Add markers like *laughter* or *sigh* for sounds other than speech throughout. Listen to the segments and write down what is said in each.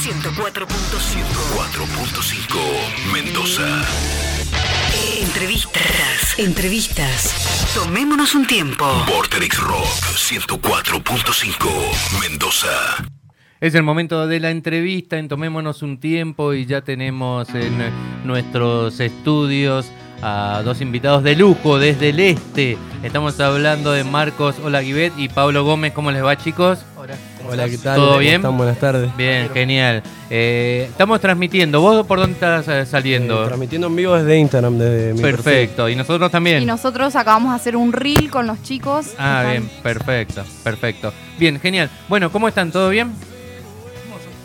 104.5. 4.5 Mendoza. Entrevistas. Entrevistas. Tomémonos un tiempo. Vorterix Rock 104.5 Mendoza. Es el momento de la entrevista, en tomémonos un tiempo y ya tenemos en nuestros estudios a dos invitados de lujo desde el este. Estamos hablando de Marcos Olaguibet y Pablo Gómez. ¿Cómo les va, chicos? Hola, ¿qué tal? ¿Todo ¿Cómo bien? están? Buenas tardes. Bien, genial. Eh, estamos transmitiendo. ¿Vos por dónde estás eh, saliendo? Eh, transmitiendo en vivo desde Instagram, desde mi Perfecto. ¿Y nosotros también? Y nosotros acabamos de hacer un reel con los chicos. Ah, Están- bien, perfecto, perfecto. Bien, genial. Bueno, ¿cómo están? ¿Todo bien?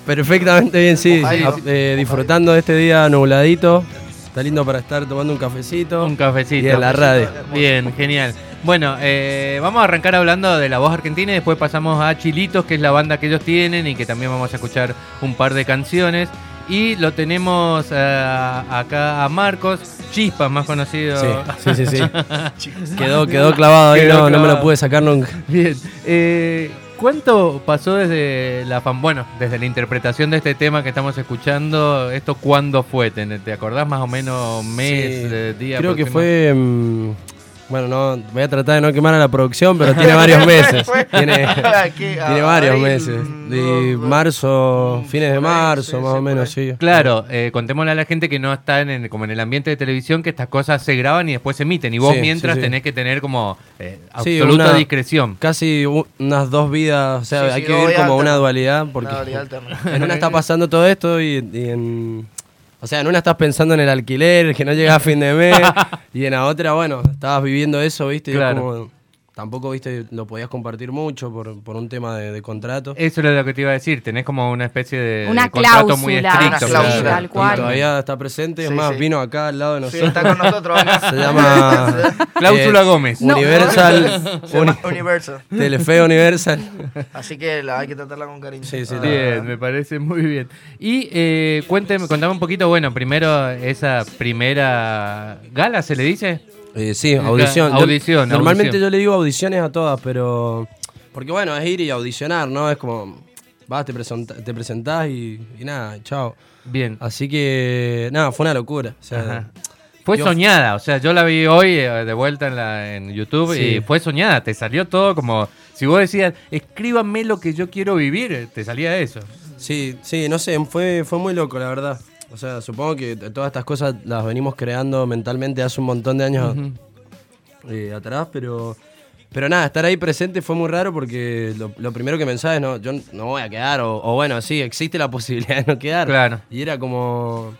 Perfectamente bien, sí. Ojalá. Ah, eh, disfrutando de este día nubladito. Está lindo para estar tomando un cafecito. Un cafecito. Y en la radio. Bien, genial. Bueno, eh, vamos a arrancar hablando de la voz argentina y después pasamos a Chilitos, que es la banda que ellos tienen y que también vamos a escuchar un par de canciones. Y lo tenemos eh, acá a Marcos, Chispas, más conocido. Sí, sí, sí. sí. *laughs* quedó, quedó clavado ahí, Quedó no, no me lo pude sacar nunca. Bien. eh, ¿Cuánto pasó desde la fam bueno, desde la interpretación de este tema que estamos escuchando? ¿Esto cuándo fue? ¿Te, te acordás más o menos mes, Sí, eh, día? Creo que fue. mm, bueno, no, voy a tratar de no quemar a la producción, pero tiene varios *laughs* meses. tiene, *laughs* *laughs* tiene varios meses. De marzo, fines de marzo, más o menos, sí. Claro, eh, contémosle a la gente que no está en el- como en el ambiente de televisión que estas cosas se graban y después se emiten. Y vos Sí, mientras sí, sí. tenés que tener como eh, Sí, absoluta una- discreción. Casi unas dos vidas, o sea, Sí, hay que vivir como una dualidad, porque Una dualidad en una está pasando todo esto y, y en... O sea, en una estás pensando en el alquiler, que no llega a fin de mes, *laughs* y en la otra, bueno, estabas viviendo eso, ¿viste? Y como- tampoco, ¿viste? Lo podías compartir mucho por, por un tema de, de contrato. Eso era lo que te iba a decir. Tenés como una especie de, Una de contrato muy cláusula. estricto. Una claro. cláusula. tal cual. Y todavía está presente, es Sí, más, sí. vino acá al lado de Sí, nosotros. está con nosotros. *laughs* Se llama... *laughs* Cláusula eh, Gómez. Universal. Uni- Universal. Telefe Universal. Así que la, hay que tratarla con cariño. Sí, sí, Ah, Bien, me parece muy bien. Y eh, cuénteme, contame un poquito, bueno, primero esa primera gala, ¿se le dice? Eh, sí, audición. Acá, Yo- audición, Normalmente audición. yo le digo audiciones a todas, pero. Porque bueno, es ir y audicionar, ¿no? Es como. Vas, te, presenta- te presentás y, y nada, chao. Bien. Así que. Nada, fue una locura. O sea, Ajá. Fue Yo- soñada, o sea, yo la vi hoy eh, de vuelta en, la, en YouTube Sí. y fue soñada, te salió todo como, si vos decías, escríbanme lo que yo quiero vivir, eh, te salía eso. Sí, sí, no sé, fue, fue muy loco, la verdad. O sea, supongo que todas estas cosas las venimos creando mentalmente hace un montón de años eh, atrás, pero. Pero nada, estar ahí presente fue muy raro porque lo, lo primero que pensaba es, no, yo no voy a quedar, o, o bueno, sí, existe la *laughs* posibilidad de no quedar. Claro. Y era como,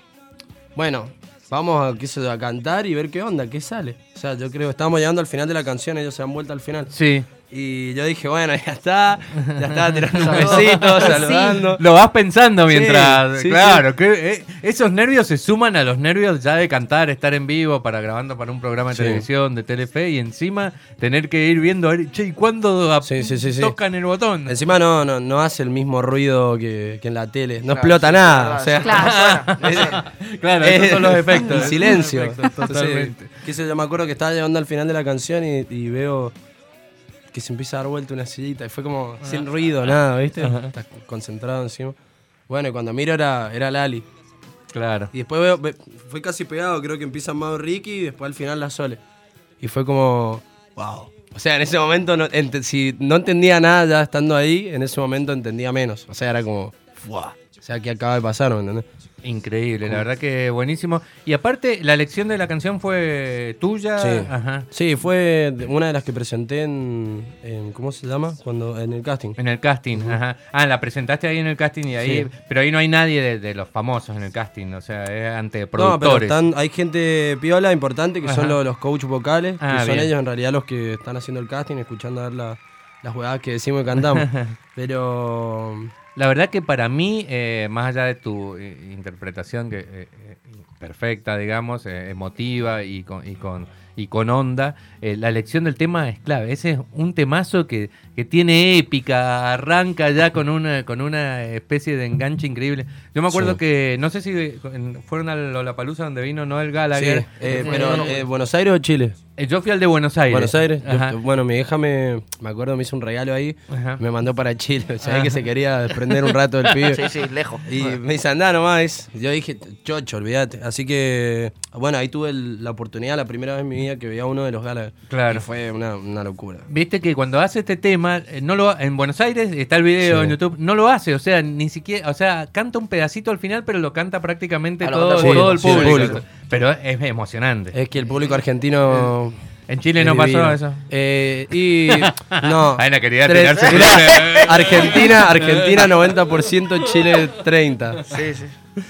bueno, vamos a, qué sé yo, a cantar y ver qué onda, qué sale. O sea, yo creo que estábamos llegando al final de la canción, ellos se han vuelto al final. Sí. Y yo dije, bueno, ya está, ya estaba tirando un *laughs* besito, saludando. Lo vas pensando mientras, sí, claro, que eh, esos nervios se suman a los nervios ya de cantar, estar en vivo, para grabando para un programa de Sí. televisión, de Telefe, y encima tener que ir viendo, a ver, che, ¿y cuándo ap- Sí, sí, sí, sí. tocan el botón? Encima no, no, no hace el mismo ruido que, que en la tele. No Claro, explota sí, nada. sí, o sea, Claro. *laughs* *laughs* esos son los efectos. El silencio. efectos, totalmente. Entonces, qué sé yo, me acuerdo que estaba llegando al final de la canción y, y veo que se empieza a dar vuelta una sillita. Y fue como sin ruido, nada, ¿viste? Estás concentrado encima. Bueno, y cuando miro era, era Lali. Claro. Y después veo, ve- fue casi pegado, creo que empieza Amado Ricky y después al final la Sole. Y fue como, wow. O sea, en ese momento, no, si no entendía nada ya estando ahí, en ese momento entendía menos. O sea, era como, wow. O sea, ¿qué acaba de pasar? ¿Me entendés? Increíble, la verdad que buenísimo. Y aparte, la elección de la canción fue tuya. Sí. Ajá. Sí, fue una de las que presenté en, en- ¿cómo se llama? Cuando en el casting. En el casting, ajá. Ah, la presentaste ahí en el casting y ahí. Sí. Pero ahí no hay nadie de, de los famosos en el casting, o sea, es ante No, pero productores. están, hay gente piola importante que Ajá. son los, los coach vocales, Ah, que son bien. ellos en realidad los que están haciendo el casting, escuchando a ver la- las jugadas que decimos y cantamos. *laughs* pero La verdad que para mí, eh, más allá de tu eh, interpretación que eh, eh, perfecta, digamos, eh, emotiva y con, y con, y con onda, la elección del tema es clave. Ese es un temazo que, que tiene épica, arranca ya con una, con una especie de enganche increíble. Yo me acuerdo Sí. que, no sé si fueron a Lollapalooza donde vino Noel Gallagher. pero Buenos Aires o Chile. Eh, Yo fui al de Buenos Aires. Buenos Aires. Yo- bueno, mi hija me, me acuerdo, me hizo un regalo ahí. Ajá. Me mandó para Chile. Sabía que se quería desprender un rato del *laughs* pibe. Sí, sí, lejos. Y me dice, andá nomás. Yo dije, chocho, olvídate. Así que, bueno, ahí tuve el- la oportunidad, la primera vez en mi vida que veía uno de los galas. Claro. Y fue una, una locura. Viste que cuando hace este tema, eh, no lo en Buenos Aires está el video Sí. en YouTube, no lo hace, o sea, ni siquiera, o sea, canta un pedacito al final, pero lo canta prácticamente Ah, todo, sí, el público. Pero es emocionante. Es que el público argentino. en Chile es no pasó eso. Eh, y. *laughs* No. Quería Tres- tirarse. Mirá, Argentina, Argentina 90%, Chile 30%. Sí, sí.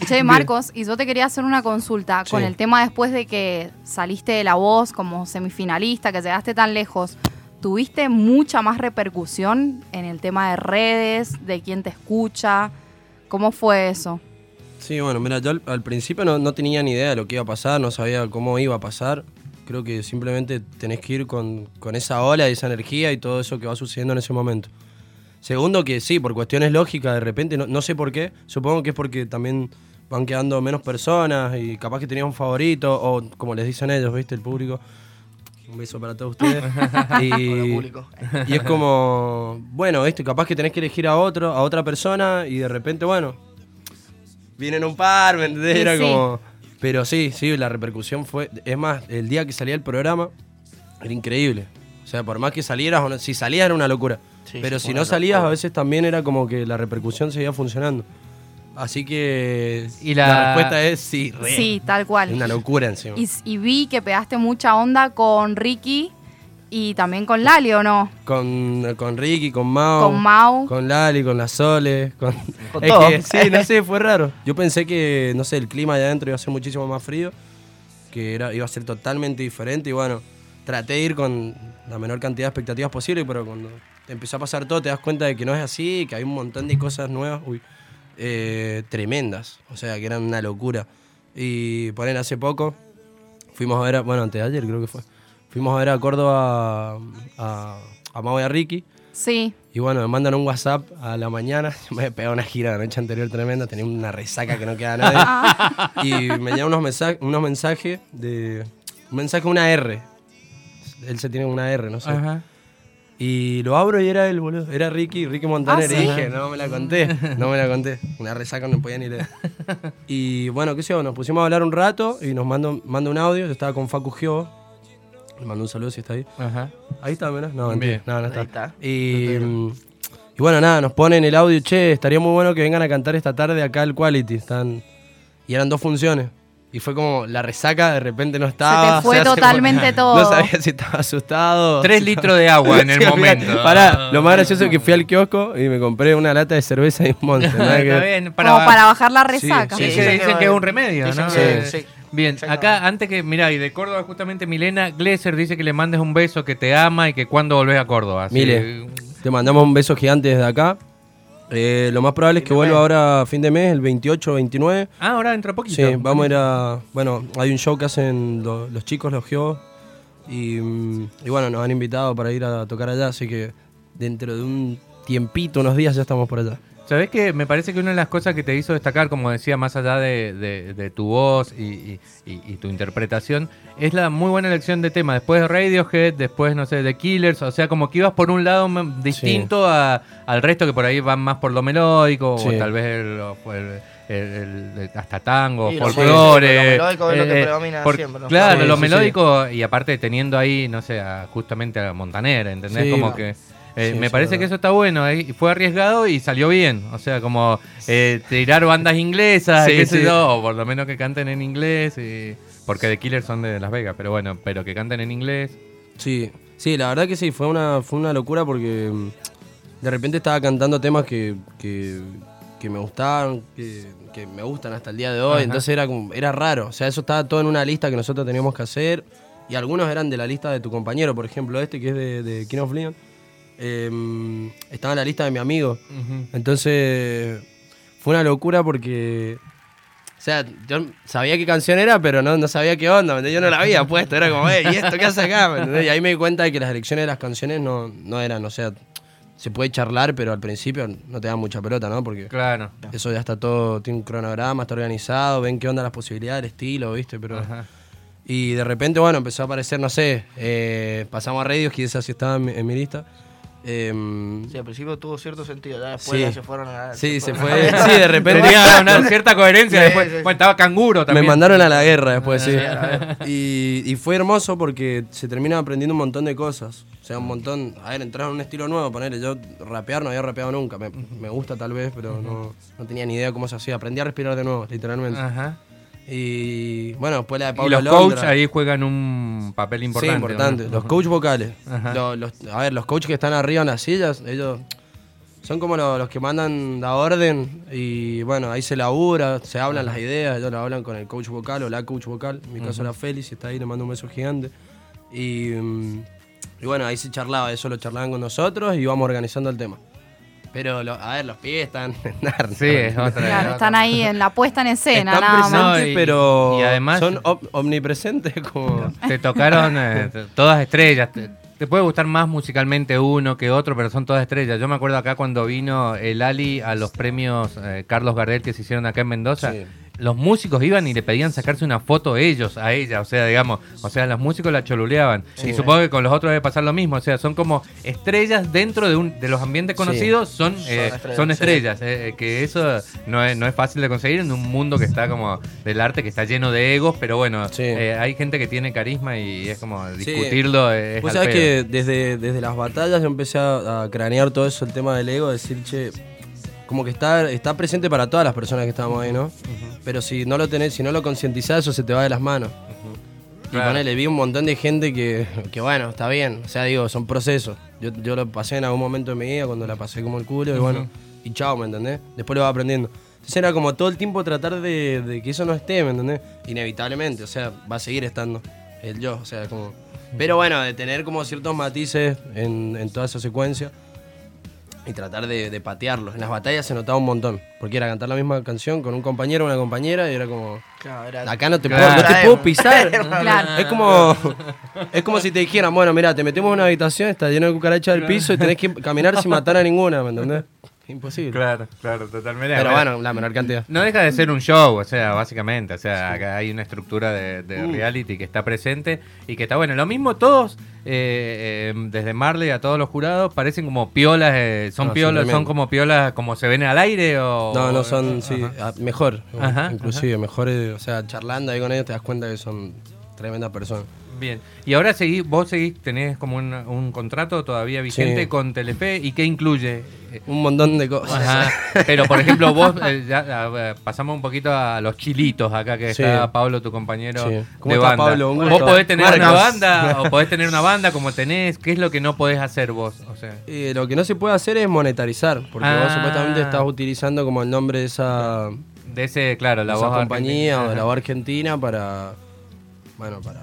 Che, Marcos, y yo te quería hacer una consulta con el tema después de que saliste de la voz como semifinalista, que llegaste tan lejos. ¿Tuviste mucha más repercusión en el tema de redes, de quién te escucha? ¿Cómo fue eso? Sí, bueno, mira, yo al, al principio no, no tenía ni idea de lo que iba a pasar, no sabía cómo iba a pasar. Creo que simplemente tenés que ir con, con esa ola y esa energía y todo eso que va sucediendo en ese momento. Segundo, que sí, por cuestiones lógicas, de repente, no, no sé por qué, supongo que es porque también van quedando menos personas y capaz que tenías un favorito, o como les dicen ellos, ¿viste? El público. Un beso para todos ustedes. *laughs* y, y es como, bueno, ¿viste? Capaz que tenés que elegir a otro, a otra persona y de repente, bueno, vienen un par, ¿me entendés? Era sí. como... Pero sí, sí, la repercusión fue... Es más, el día que salía el programa era increíble. O sea, por más que salieras o no... Si salías era una locura. Sí, pero si no salías, locura. a veces también era como que la repercusión seguía funcionando. Así que... Y la- respuesta es sí, re. Sí, tal cual. Una locura encima. Y, y vi que pegaste mucha onda con Ricky y también con Lali, ¿o no? Con, con Ricky, con Mao. Con Mau. Con Lali, con la Sole. Con, Con *laughs* es todo. que, sí, no sé, fue raro. *laughs* Yo pensé que, no sé, el clima allá adentro iba a ser muchísimo más frío. Que era, iba a ser totalmente diferente. Y bueno, traté de ir con la menor cantidad de expectativas posible. Pero cuando te empezó a pasar todo, te das cuenta de que no es así. Que hay un montón de cosas nuevas. Uy, eh, tremendas. O sea, que eran una locura. Y ponen hace poco. Fuimos a ver, a- bueno, antes de ayer creo que fue. Fuimos a ver a Córdoba a, a, a Mau y a Ricky. Sí. Y bueno, me mandan un WhatsApp a la mañana. Yo *laughs* me había pegado una gira la noche anterior tremenda, tenía una resaca que no queda nadie. *laughs* y me llegan unos, mensajes unos mensajes de. Un mensaje, una R. Él se tiene una R, no sé. Ajá. Y lo abro y era él, boludo. Era Ricky, Ricky Montaner. Ah, y dije, no me la conté. No me la conté. Una resaca no podía ni leer. *laughs* Y bueno, qué sé yo, nos pusimos a hablar un rato y nos mandó, mandó un audio. Yo estaba con Facu Gio. Le mando un saludo si está ahí. Ajá. Ahí está, mira. No, mentira. No, no está. Ahí está. Y, y bueno, nada, nos ponen el audio, che, estaría muy bueno que vengan a cantar esta tarde acá al Quality. Están... Y eran dos funciones. Y fue como la resaca, de repente no estaba. fue se totalmente *laughs* todo. No sabía si estaba asustado. Tres si litros de agua en *laughs* el Sí, momento. Pará, lo más gracioso es que fui al kiosco y me compré una lata de cerveza y un monte. *laughs* Está bien, como para bajar la resaca. Sí, Sí, sí, sí, dicen sí, que es un remedio, ¿no? sí. Bien, acá antes que, mirá, y de Córdoba justamente Milena Glesser dice que le mandes un beso, que te ama y que cuando volvés a Córdoba. Así, Mile, te mandamos un beso gigante desde acá. Eh, lo más probable es que vuelva ahora a fin de mes, el 28 o 29. Ah, ahora dentro de poquito. Sí, vamos a ir a. Bueno, hay un show que hacen lo- los chicos, los geos. Y, y bueno, nos han invitado para ir a tocar allá, así que dentro de un tiempito, unos días, ya estamos por allá. Sabés que me parece que una de las cosas que te hizo destacar, como decía, más allá de, de- de tu voz y, y- y- y tu interpretación, es la muy buena elección de tema. Después de Radiohead, después, no sé, de Killers, o sea, como que ibas por un lado distinto a- al resto que por ahí van más por lo melódico, Sí. o tal vez el, o el- el- el- hasta tango, Sí, lo folclore. melódico, lo melódico es lo que eh, predomina por- siempre, ¿no? Claro, Sí, lo sí, melódico y aparte teniendo ahí, no sé, a- justamente a Montaner, ¿entendés? Sí, como no. que... eh, Sí, me parece que eso está bueno, eh, fue arriesgado y salió bien. O sea, como eh, tirar bandas inglesas, Sí, qué sé sí. yo, o por lo menos que canten en inglés, y- porque The Killers son de Las Vegas, pero bueno, pero que canten en inglés. Sí, sí, la verdad que sí, fue una, fue una locura porque mm, de repente estaba cantando temas que, que, que me gustaban, que, que me gustan hasta el día de hoy, Ajá. entonces era, como, era raro, o sea, eso estaba todo en una lista que nosotros teníamos que hacer y algunos eran de la lista de tu compañero, por ejemplo, este que es de, de King of Leon, eh, estaba en la lista de mi amigo, entonces fue una locura porque... O sea, yo sabía qué canción era, pero no, no sabía qué onda. Yo no la había *laughs* puesto, era como, "Eh, ¿y esto qué hace acá? Y ahí me di cuenta de que las elecciones de las canciones no, no eran, o sea, se puede charlar, pero al principio no te dan mucha pelota, ¿no? Porque Claro. eso ya está todo, tiene un cronograma, está organizado, ven qué onda las posibilidades, el estilo, ¿viste? Pero Ajá. Y de repente, bueno, empezó a aparecer, no sé, eh, pasamos a radios, que esa sí estaba en mi, en mi lista. Em, Sí, al principio tuvo cierto sentido, ya después Sí. ya se fueron a... sí, se fue. a- Sí, de repente. Tenía una cierta coherencia Sí, después. sí, sí. Bueno, estaba canguro Me también. mandaron a la guerra después, sí. *laughs* Y, y fue hermoso porque se termina aprendiendo un montón de cosas. O sea, un montón. A ver, entrar en un estilo nuevo, ponerle. Yo rapear no había rapeado nunca. Me, me gusta tal vez, pero no, no tenía ni idea cómo se hacía. Aprendí a respirar de nuevo, literalmente. Ajá. Y bueno, después la de Y Pablo los Londra. coaches ahí juegan un papel importante. Sí, importante. ¿no? Los coach vocales. Los- a ver, los coaches que están arriba en las sillas, ellos son como lo- los que mandan la orden y bueno, ahí se labura, se hablan las ideas, ellos lo hablan con el coach vocal o la coach vocal. En mi caso la Félix, está ahí, le mando un beso gigante. Y, mm, y bueno, ahí se charlaba, eso lo charlaban con nosotros y íbamos organizando el tema. Pero, lo- a ver, los pibes están *laughs* en Narnia. Sí, es otra. Claro, están ahí en la puesta en escena, Están nada más. No, y- pero y además- son om- omnipresentes como... Te tocaron eh, todas estrellas. Te, te puede gustar más musicalmente uno que otro, pero son todas estrellas. Yo me acuerdo acá cuando vino el Ali a los premios eh, Carlos Gardel que se hicieron acá en Mendoza. Sí. Los músicos iban y le pedían sacarse una foto ellos a ella, o sea, digamos, o sea, los músicos la choluleaban. Y supongo que con los otros debe pasar lo mismo, o sea, son como estrellas dentro de, un, de los ambientes conocidos, son, eh, estrellas, son sí. estrellas. eh, que eso no es, no es fácil de conseguir en un mundo que está como del arte, que está lleno de egos, pero bueno, Sí. eh, hay gente que tiene carisma y es como Sí. discutirlo. Es Vos sabés que desde, desde las batallas yo empecé a, a cranear todo eso, el tema del ego, decir, che, como que está, está presente para todas las personas que estamos ahí, ¿no? Pero si no lo tenés, si no lo concientizás, eso se te va de las manos. Y Claro. ponele, vi un montón de gente que, que, bueno, está bien. O sea, digo, son procesos. Yo, yo lo pasé en algún momento de mi vida cuando la pasé como el culo y bueno, y chao, ¿me entendés? Después lo vas aprendiendo. Entonces era como todo el tiempo tratar de, de que eso no esté, ¿me entendés? Inevitablemente, o sea, va a seguir estando el yo, o sea, como... Pero bueno, de tener como ciertos matices en, en toda esa secuencia y tratar de, de patearlos. En las batallas se notaba un montón, porque era cantar la misma canción con un compañero o una compañera y era como... Claro, era- Acá no te, Claro. puedo, no te puedo pisar. *laughs* Claro. Es como, es como si te dijeran, bueno, mira, te metemos en una habitación, está lleno de cucarachas del piso y tenés que caminar sin matar a ninguna, ¿me entendés? Imposible. Claro, claro, totalmente. Pero bueno, la menor cantidad. No deja de ser un show, o sea, básicamente. O sea, acá hay una estructura de, de Mm. reality que está presente y que está bueno. Lo mismo todos, eh, eh, desde Marley a todos los jurados, parecen como piolas, eh, son No, piolas, son como piolas como se ven al aire o... No, no son, sí, Ajá. ah, mejor, Ajá, inclusive, mejor, eh, o sea, charlando ahí con ellos te das cuenta que son tremendas personas. Bien. Y ahora seguís, vos seguís, tenés como un, un contrato todavía vigente Sí. con Telefe y qué incluye. Eh, Un montón de cosas. Ajá. Pero por ejemplo, vos eh, ya, pasamos un poquito a los chilitos acá que Sí. está Pablo, tu compañero Sí. ¿Cómo de está, banda. Pablo? Un vos podés tener una banda o *laughs* podés tener una banda como tenés. ¿Qué es lo que no podés hacer vos? O sea, Eh, lo que no se puede hacer es monetarizar, porque Ah. vos supuestamente estás utilizando como el nombre de esa, de ese, claro, la esa voz compañía o de la voz argentina para, bueno, para...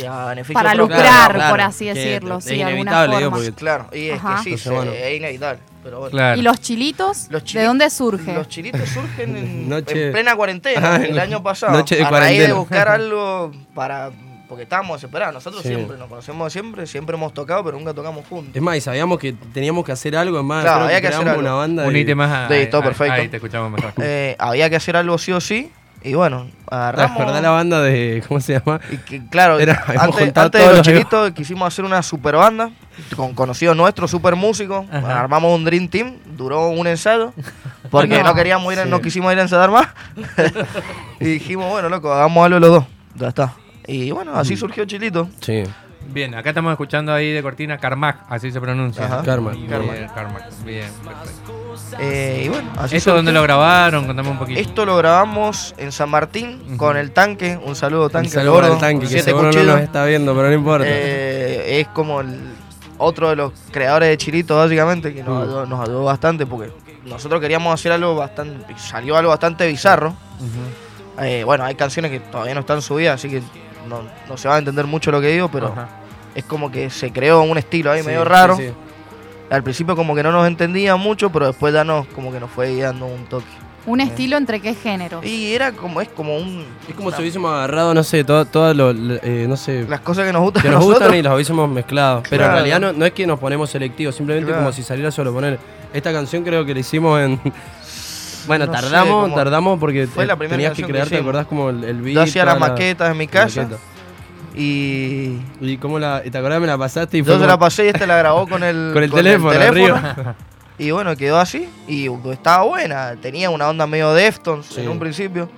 Sí, a beneficio Para propio. lucrar, Claro, por así decirlo, es sí, de alguna inevitable, digo, forma. porque- Claro, y es Ajá. que sí, Entonces, se- bueno. es inevitable. Pero bueno. Claro. ¿Y los chilitos? Los ¿De dónde surge? Los chilitos surgen en, *laughs* Noche- en plena cuarentena, Ah, el año pasado. noche de a raíz de cuarentena. buscar *laughs* algo para. Porque estábamos desesperados. Nosotros Sí. siempre nos conocemos siempre, siempre hemos tocado, pero nunca tocamos juntos. Es más, y sabíamos que teníamos que hacer algo, es más, Claro, había que hacer algo. una banda Un y- ítem más. a- Sí, todo perfecto. Ahí te escuchamos mejor. Eh, había que hacer algo sí o sí. Y bueno, ¿La agarramos. verdad la banda de, ¿cómo se llama? Y que, claro, Era- antes, antes de los chilitos quisimos hacer una super banda con conocidos nuestros, super músicos. Ajá. Armamos un Dream Team, duró un ensayo, *laughs* porque No. no, queríamos ir, a- Sí. no quisimos ir a ensayar más. *laughs* y dijimos, bueno, loco, hagamos algo los dos. Ya está. Y bueno, Mm. así surgió Chilito. Sí. Bien, acá estamos escuchando ahí de cortina Carmack, así se pronuncia. Ajá. Carmack. Bien, Carmack. Carmack. Bien, perfecto. Eh, y bueno, así ¿Esto dónde lo grabaron? Contame un poquito. Esto lo grabamos en San Martín con el tanque. Un saludo, tanque. Un saludo al tanque, que siete seguro no cuchillos. nos está viendo, pero no importa. Eh, es como el otro de los creadores de Chilito, básicamente, que nos, Mm. ayudó, nos ayudó bastante porque nosotros queríamos hacer algo bastante. Salió algo bastante bizarro. Eh, bueno, hay canciones que todavía no están subidas, así que no, no se va a entender mucho lo que digo, pero Ajá. es como que se creó un estilo ahí Sí, medio raro. sí, sí. Al principio, como que no nos entendía mucho, pero después ya nos, como que nos fue dando un toque. ¿Un estilo entre qué géneros? Y era como, es como un. Es como si hubiésemos agarrado, no sé, todo lo- eh, no sé, Las cosas que nos gustan que nos nosotros. gustan y las hubiésemos mezclado. Pero en realidad no, no es que nos ponemos selectivos, simplemente Claro. como si saliera solo poner. Esta canción creo que la hicimos en, Bueno, no tardamos, tardamos porque Fue te- la primera tenías que crear, ¿te acordás como el, el beat? Yo hacía las maquetas en mi casa maqueta. y ¿Y cómo la, te acordás me la pasaste y fue yo como- la pasé y este la grabó con el, *laughs* Con el teléfono, arriba. Y bueno, quedó así. Y estaba buena. Tenía una onda medio Deftones Sí. en un principio.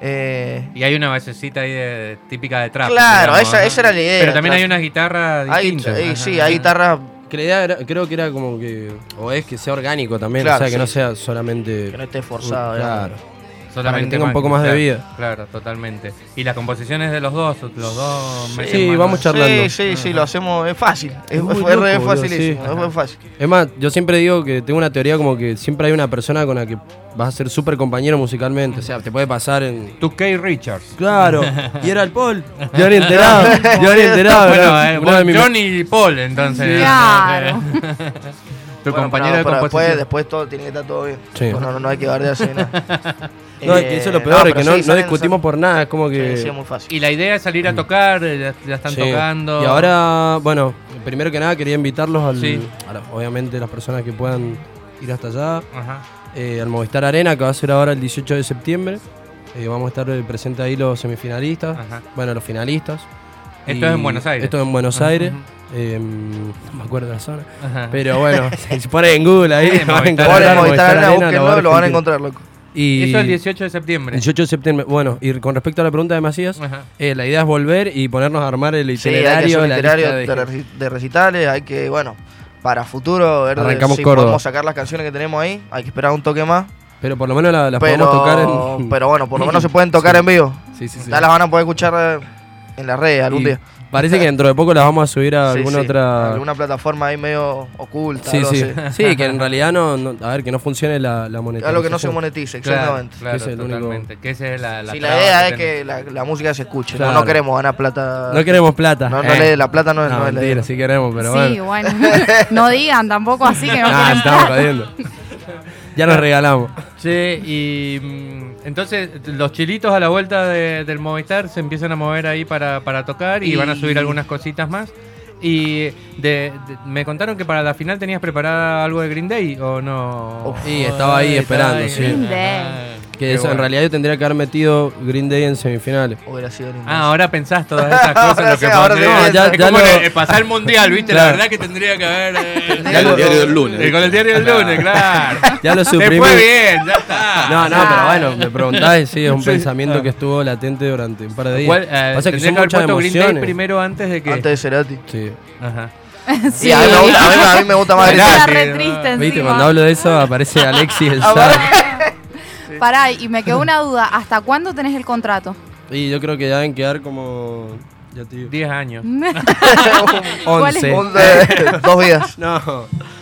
Eh, Y hay una basecita ahí de- típica de trap. Claro, digamos, esa- era la idea, Pero también trap. hay unas guitarras hay, distintas. ajá, sí, ajá. hay guitarras Que la idea era- creo que era como que. O es que sea orgánico también, Claro, o sea, que sí. no sea solamente. que no esté forzado. Claro. Solamente tenga un poco más de vida. Claro, totalmente. Y las composiciones de los dos, los dos Sí, vamos charlando. Sí, sí, sí, lo hacemos. Es fácil. Es, Es re loco, facilísimo. sí. Es muy fácil. Es más, yo siempre digo que tengo una teoría como que siempre hay una persona con la que vas a ser súper compañero musicalmente. O sea, te puede pasar en. Tu K. Richards. Claro, *laughs* y era el Paul. *laughs* Yo ni enterado, yo ni enterado. Bueno, era eh, uno vos, de mis- Johnny y Paul, entonces. Claro. *laughs* tu Bueno, compañero pero- de pero composición. después, después todo tiene que estar todo bien. Sí. No, no, no hay que bardearse ni nada. No, es que eso es lo peor, es pero que no, sí, no salen- discutimos por nada, es como que... Sí, sí, es muy fácil. Y la idea es salir a tocar, eh, ya, ya están Sí. tocando. Y ahora, bueno, primero que nada quería invitarlos al, Sí. a la- obviamente las personas que puedan ir hasta allá, Ajá. eh, al Movistar Arena, que va a ser ahora el 18 de septiembre. Eh, vamos a estar eh, presentes ahí los semifinalistas, Ajá. bueno, los finalistas. Esto es en Buenos Aires. Esto es en Buenos. Aires. eh, no me acuerdo la zona. Pero bueno, *laughs* si ponen en Google ahí, Sí, *laughs* van a encontrar Movistar lo van lo van a encontrar, loco. Y Eso es el 18 de septiembre. 18 de septiembre. Bueno, y con respecto a la pregunta de Macías, eh, la idea es volver y ponernos a armar el Sí, itinerario, la itinerario lista de, de- reci- de recitales, hay que, bueno, para futuro ver de- Arrancamos si Córdoba. podemos sacar las canciones que tenemos ahí, hay que esperar un toque más. Pero por lo menos la- las podemos tocar en. pero bueno, por lo menos se pueden tocar Sí. en vivo. *laughs* Sí, sí, sí. Ya las van a poder escuchar eh, en las redes algún Y día. Parece que dentro de poco las vamos a subir a Sí, alguna sí, otra. Alguna plataforma ahí medio oculta. Sí, sí. Sí, que en *laughs* realidad no, no- A ver, que no funcione la, la monetización. Algo que no se monetice, Claro, exactamente. claro, Que es el único- totalmente. Que esa es la, la Sí, la idea es que la, la música se escuche. no- Claro. No, queremos ganar plata. No queremos plata. No, no Eh. le- la plata no es, No, la mentira, idea. sí queremos, pero sí, bueno. bueno. *laughs* No digan tampoco así que no Nah, quieren estamos plata. jodiendo. *laughs* Ya nos regalamos. Che, y mm, entonces los chilitos a la vuelta de- del Movistar se empiezan a mover ahí para, para tocar y, Y- van a subir algunas cositas más. Y de- de- me contaron que para la final tenías preparada algo de Green Day o no. Uf. Sí, estaba ahí esperando, sí. Green Day. Que eso, en realidad yo tendría que haber metido Green Day en semifinales. Hubiera sido lindo. Ah, ahora pensás todas esas *laughs* cosas Ahora lo que sí, ahora pondría. sí, Es ya- ya como lo- el- pasar el mundial, ¿viste? La verdad que tendría que haber. eh, *laughs* Ya el diario del lunes. eh, con el diario del lunes, *laughs* claro. Ya lo Se suprimí. fue bien, ya está. No, no, pero bueno, me preguntás y sí, es un Sí. pensamiento Ah. que estuvo latente durante un par de días. ¿Cuál, eh, Pasa que son muchas puesto Green Day emociones. primero antes de que. Antes de Cerati. Sí. Ajá. Sí, a, mí me gusta, a, mí, a mí me gusta más Green Day. no. Viste, encima. cuando hablo de eso aparece Alexis el Ah, Pará, y me quedó una duda. ¿Hasta cuándo tenés el contrato? Y yo creo que ya deben quedar como. Ya te digo. 10 años. *laughs* ¿Cuál es? Once. Un de- dos días. *laughs* No.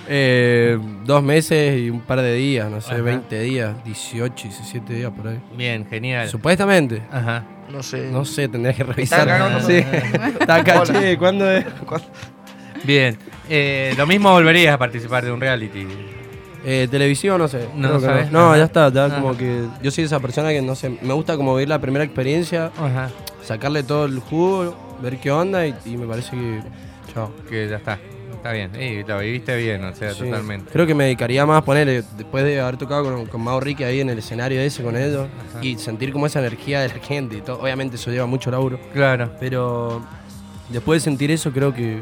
Eh, dos meses y un par de días, no sé, Ajá. 20 días, 18, 17 días por ahí. Bien, genial. Supuestamente. Ajá. No sé. No sé, tendría que revisar. Está cagando. Sí. Está acá, che, ¿cuándo es? Bien. Eh, lo mismo volverías a participar de un reality. Eh, televisión, no sé. No sabes. No, Ajá. ya está, ya Ajá. como que yo soy esa persona que no sé, me gusta como vivir la primera experiencia, Ajá. sacarle todo el jugo, ver qué onda y, y me parece que chao. Que ya está. Está bien. Y lo viviste bien, o sea, Sí. totalmente. Creo que me dedicaría más a ponerle, después de haber tocado con, con Mau Ricky ahí en el escenario ese con ellos Ajá. y sentir como esa energía de la gente y todo. Obviamente eso lleva mucho laburo, Claro. pero después de sentir eso creo que,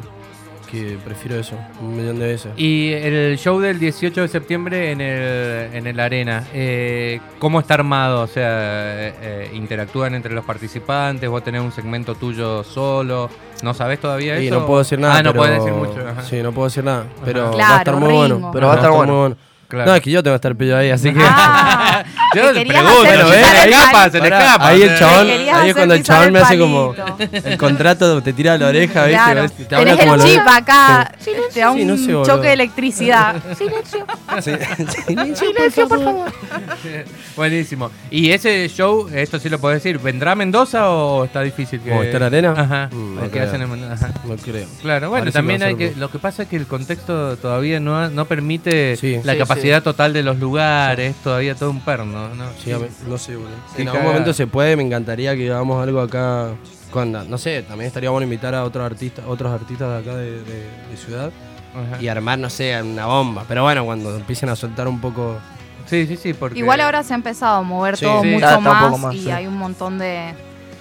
que prefiero eso un millón de veces. Y el show del 18 de septiembre en el, en el Arena, eh, ¿cómo está armado? O sea, eh, eh, ¿interactúan entre los participantes? ¿Vos tenés un segmento tuyo solo? ¿No sabés todavía Y eso? no puedo decir nada. Ah, no pero- puedes decir mucho. ajá. Sí, no puedo decir nada. Pero va a estar muy Ringo. bueno. Pero va a estar bueno. muy bueno. Claro. No, es que yo tengo que estar pillo ahí, así *laughs* que. Ah, Yo te te querías pregunto, se le el escapa, se le escapa. ahí el Eh, chabón, ahí es cuando el chabón me hace como. El contrato te tira a la oreja, *laughs* ¿viste? Claro. Te habla Tenés como el lo- chip acá, te da Sí, un no sé, choque de electricidad. Silencio. *laughs* Sí. Silencio, por *laughs* favor. Buenísimo. ¿Y ese show, esto sí lo podés decir, vendrá a Mendoza o está difícil que. ¿Movistar Arena? Ajá. Mm, ¿O no que hacen en ajá. No creo. Claro, bueno, Parece también hay que. Lo que pasa es que el contexto todavía no, ha- no permite Sí. la Sí, capacidad total de los lugares, todavía todo un perno, ¿no? Sí, a ver, no sé, boludo. Sí, en algún momento se puede, me encantaría que hagamos algo acá. Con, no sé, también estaría bueno invitar a otros artistas, otros artistas de acá de, de- de ciudad Ajá. y armar, no sé, una bomba. Pero bueno, cuando empiecen a soltar un poco Sí, sí, sí, porque... Igual ahora se ha empezado a mover Sí, todo sí. mucho más, y sí. hay un montón de,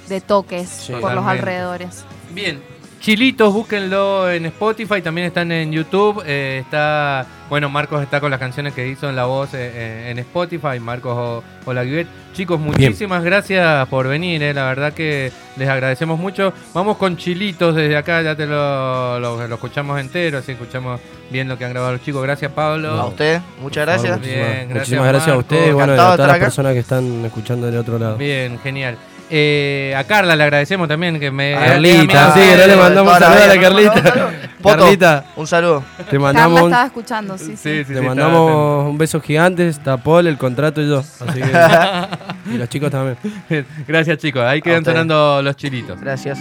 de toques Sí. por los alrededores. Bien. Chilitos, búsquenlo en Spotify, también están en YouTube. eh, está, bueno, Marcos está con las canciones que hizo en la voz eh, eh, en Spotify. Marcos o- Olaguibet. Chicos, muchísimas gracias por venir. eh, la verdad que les agradecemos mucho. Vamos con Chilitos desde acá, ya te lo, lo- lo escuchamos entero, así escuchamos bien lo que han grabado los chicos. Gracias, Pablo. A usted, muchas gracias. Bien, gracias, Muchísimas gracias a ustedes y bueno, a todas las personas que están escuchando del otro lado. Bien, genial. Eh, a Carla le agradecemos también que me. Carlita, sí, no le mandamos un saludo a la Carlita. Carlita, un saludo. te Carla mandamos estaba escuchando, sí, sí. Sí, sí, sí, te mandamos un beso gigante, está Paul, el contrato y yo. Así que, *laughs* y los chicos también. Gracias, chicos. Ahí quedan sonando los chilitos. Gracias.